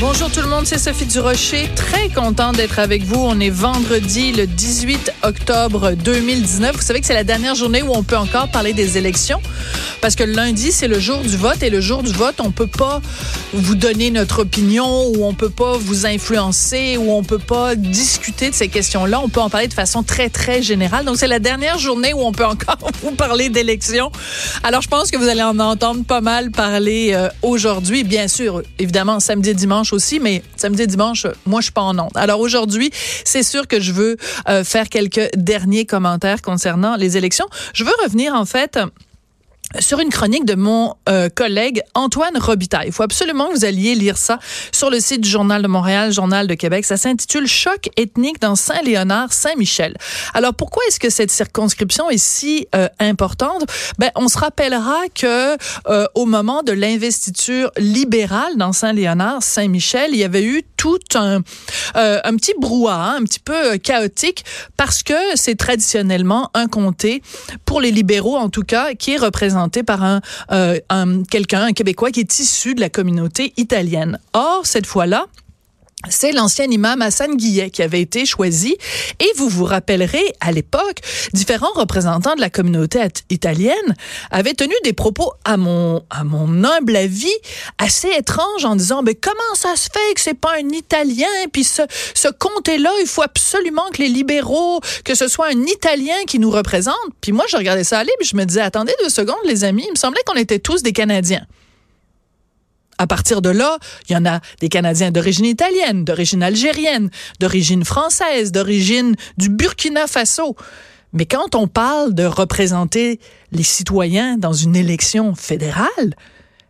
Bonjour tout le monde, c'est Sophie Durocher. Très contente d'être avec vous. On est vendredi le 18 octobre 2019. Vous savez que c'est la dernière journée où on peut encore parler des élections parce que lundi, c'est le jour du vote et le jour du vote, on peut pas vous donner notre opinion ou on peut pas vous influencer ou on peut pas discuter de ces questions-là. On peut en parler de façon très, très générale. Donc, c'est la dernière journée où on peut encore vous parler d'élections. Alors, je pense que vous allez en entendre pas mal parler euh, aujourd'hui. Bien sûr, évidemment, samedi et dimanche aussi, mais samedi et dimanche, moi, je suis pas en onde. Alors aujourd'hui, c'est sûr que je veux euh, faire quelques derniers commentaires concernant les élections. Je veux revenir, en fait, sur une chronique de mon euh, collègue Antoine Robitaille. Il faut absolument que vous alliez lire ça sur le site du Journal de Montréal, Journal de Québec. Ça s'intitule Choc ethnique dans Saint-Léonard, Saint-Michel. Alors pourquoi est-ce que cette circonscription est si euh, importante? Ben on se rappellera que euh, au moment de l'investiture libérale dans Saint-Léonard, Saint-Michel, il y avait eu tout un un petit brouhaha, un petit peu chaotique parce que c'est traditionnellement un comté pour les libéraux en tout cas qui est représenté par un, euh, un quelqu'un, un Québécois qui est issu de la communauté italienne. Or, cette fois-là, c'est l'ancien imam Hassan Guillet qui avait été choisi. Et vous vous rappellerez, à l'époque, différents représentants de la communauté italienne avaient tenu des propos, à mon, à mon humble avis, assez étranges en disant, mais comment ça se fait que c'est pas un Italien? Puis ce, ce comté-là, il faut absolument que les libéraux, que ce soit un Italien qui nous représente. Puis moi, je regardais ça aller, puis je me disais, attendez deux secondes, les amis, il me semblait qu'on était tous des Canadiens. À partir de là, il y en a des Canadiens d'origine italienne, d'origine algérienne, d'origine française, d'origine du Burkina Faso. Mais quand on parle de représenter les citoyens dans une élection fédérale,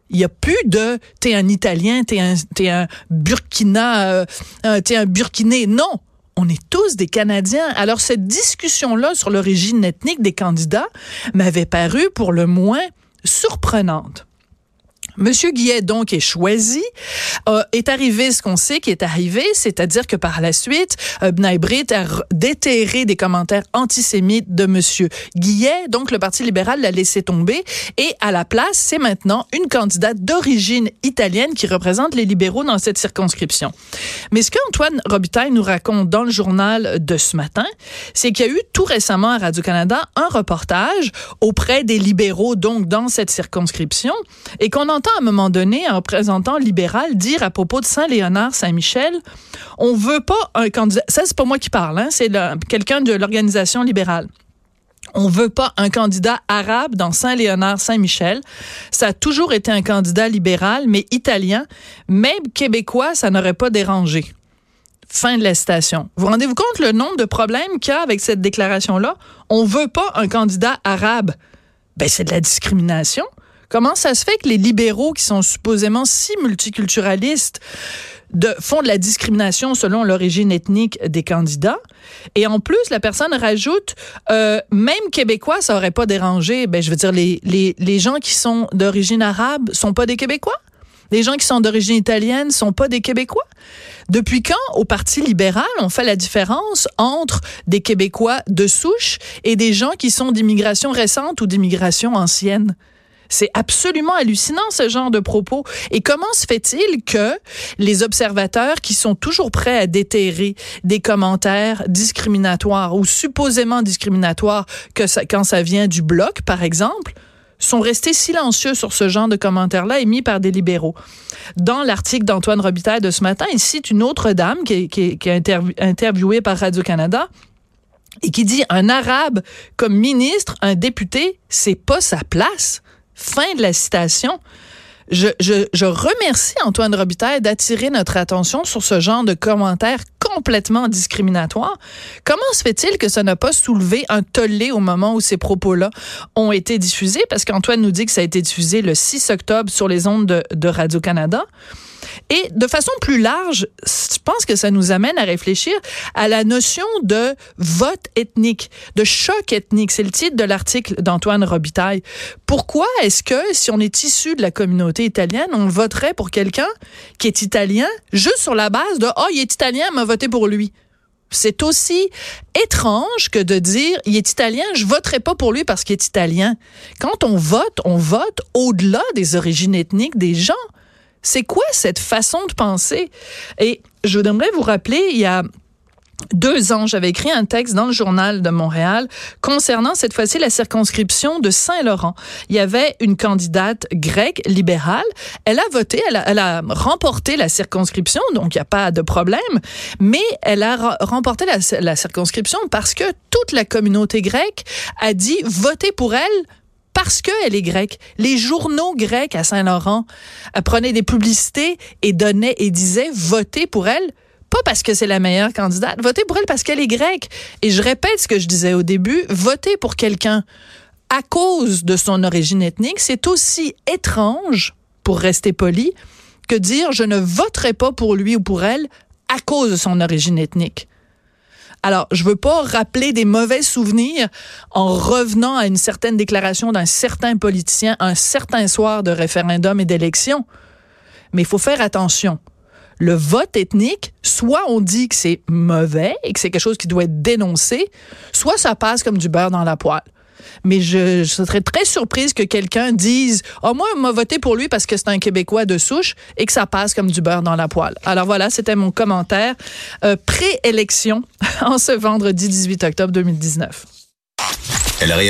il n'y a plus de t'es un Italien, t'es un, es un Burkina, euh, t'es un Burkinais. Non, on est tous des Canadiens. Alors cette discussion-là sur l'origine ethnique des candidats m'avait paru pour le moins surprenante. Monsieur Guillet, donc, est choisi. Euh, est arrivé ce qu'on sait qui est arrivé, c'est-à-dire que par la suite, euh, Brit a déterré des commentaires antisémites de Monsieur Guillet. Donc, le Parti libéral l'a laissé tomber. Et à la place, c'est maintenant une candidate d'origine italienne qui représente les libéraux dans cette circonscription. Mais ce qu'Antoine Robitaille nous raconte dans le journal de ce matin, c'est qu'il y a eu tout récemment à Radio-Canada un reportage auprès des libéraux, donc dans cette circonscription, et qu'on entend à un moment donné un représentant libéral dire à propos de Saint-Léonard, Saint-Michel, on veut pas un candidat, ça c'est pas moi qui parle, hein, c'est quelqu'un de l'organisation libérale. On veut pas un candidat arabe dans Saint-Léonard-Saint-Michel. Ça a toujours été un candidat libéral, mais italien. Même québécois, ça n'aurait pas dérangé. Fin de la citation. Vous rendez-vous compte le nombre de problèmes qu'il y a avec cette déclaration-là? On veut pas un candidat arabe. Ben, c'est de la discrimination. Comment ça se fait que les libéraux, qui sont supposément si multiculturalistes, font de la discrimination selon l'origine ethnique des candidats? Et en plus, la personne rajoute, euh, même québécois, ça aurait pas dérangé. Ben, je veux dire, les, les, les gens qui sont d'origine arabe sont pas des Québécois? Les gens qui sont d'origine italienne sont pas des Québécois? Depuis quand, au Parti libéral, on fait la différence entre des Québécois de souche et des gens qui sont d'immigration récente ou d'immigration ancienne? C'est absolument hallucinant ce genre de propos. Et comment se fait-il que les observateurs qui sont toujours prêts à déterrer des commentaires discriminatoires ou supposément discriminatoires quand ça vient du bloc, par exemple, sont restés silencieux sur ce genre de commentaires-là émis par des libéraux? Dans l'article d'Antoine Robitaille de ce matin, il cite une autre dame qui est, qui qui est interviewée par Radio-Canada et qui dit un arabe comme ministre, un député, c'est pas sa place. Fin de la citation. Je, remercie Antoine Robitaille d'attirer notre attention sur ce genre de commentaires complètement discriminatoires. Comment se fait-il que ça n'a pas soulevé un tollé au moment où ces propos-là ont été diffusés? Parce qu'Antoine nous dit que ça a été diffusé le 6 octobre sur les ondes de, de Radio-Canada. Et de façon plus large, je pense que ça nous amène à réfléchir à la notion de vote ethnique, de choc ethnique. C'est le titre de l'article d'Antoine Robitaille. Pourquoi est-ce que si on est issu de la communauté italienne, on voterait pour quelqu'un qui est italien juste sur la base de oh, il est italien, m'a voté pour lui? C'est aussi étrange que de dire il est italien, je voterai pas pour lui parce qu'il est italien. Quand on vote, on vote au-delà des origines ethniques des gens. C'est quoi cette façon de penser? Et je voudrais vous rappeler, il y a deux ans, j'avais écrit un texte dans le journal de Montréal concernant cette fois-ci la circonscription de Saint-Laurent. Il y avait une candidate grecque libérale. Elle a voté, elle a, remporté la circonscription, donc il n'y a pas de problème. Mais elle a remporté la, la circonscription parce que toute la communauté grecque a dit voter pour elle parce qu'elle est grecque. Les journaux grecs à Saint-Laurent euh, prenaient des publicités et donnaient et disaient votez pour elle pas parce que c'est la meilleure candidate, votez pour elle parce qu'elle est grecque. Et je répète ce que je disais au début, voter pour quelqu'un à cause de son origine ethnique, c'est aussi étrange, pour rester poli, que dire je ne voterai pas pour lui ou pour elle à cause de son origine ethnique. Alors, je veux pas rappeler des mauvais souvenirs en revenant à une certaine déclaration d'un certain politicien un certain soir de référendum et d'élection. Mais il faut faire attention le vote ethnique, soit on dit que c'est mauvais et que c'est quelque chose qui doit être dénoncé, soit ça passe comme du beurre dans la poêle. Mais je, serais très surprise que quelqu'un dise Oh, moi, m'a voté pour lui parce que c'est un Québécois de souche et que ça passe comme du beurre dans la poêle. Alors voilà, c'était mon commentaire euh, pré-élection en ce vendredi 18 octobre 2019.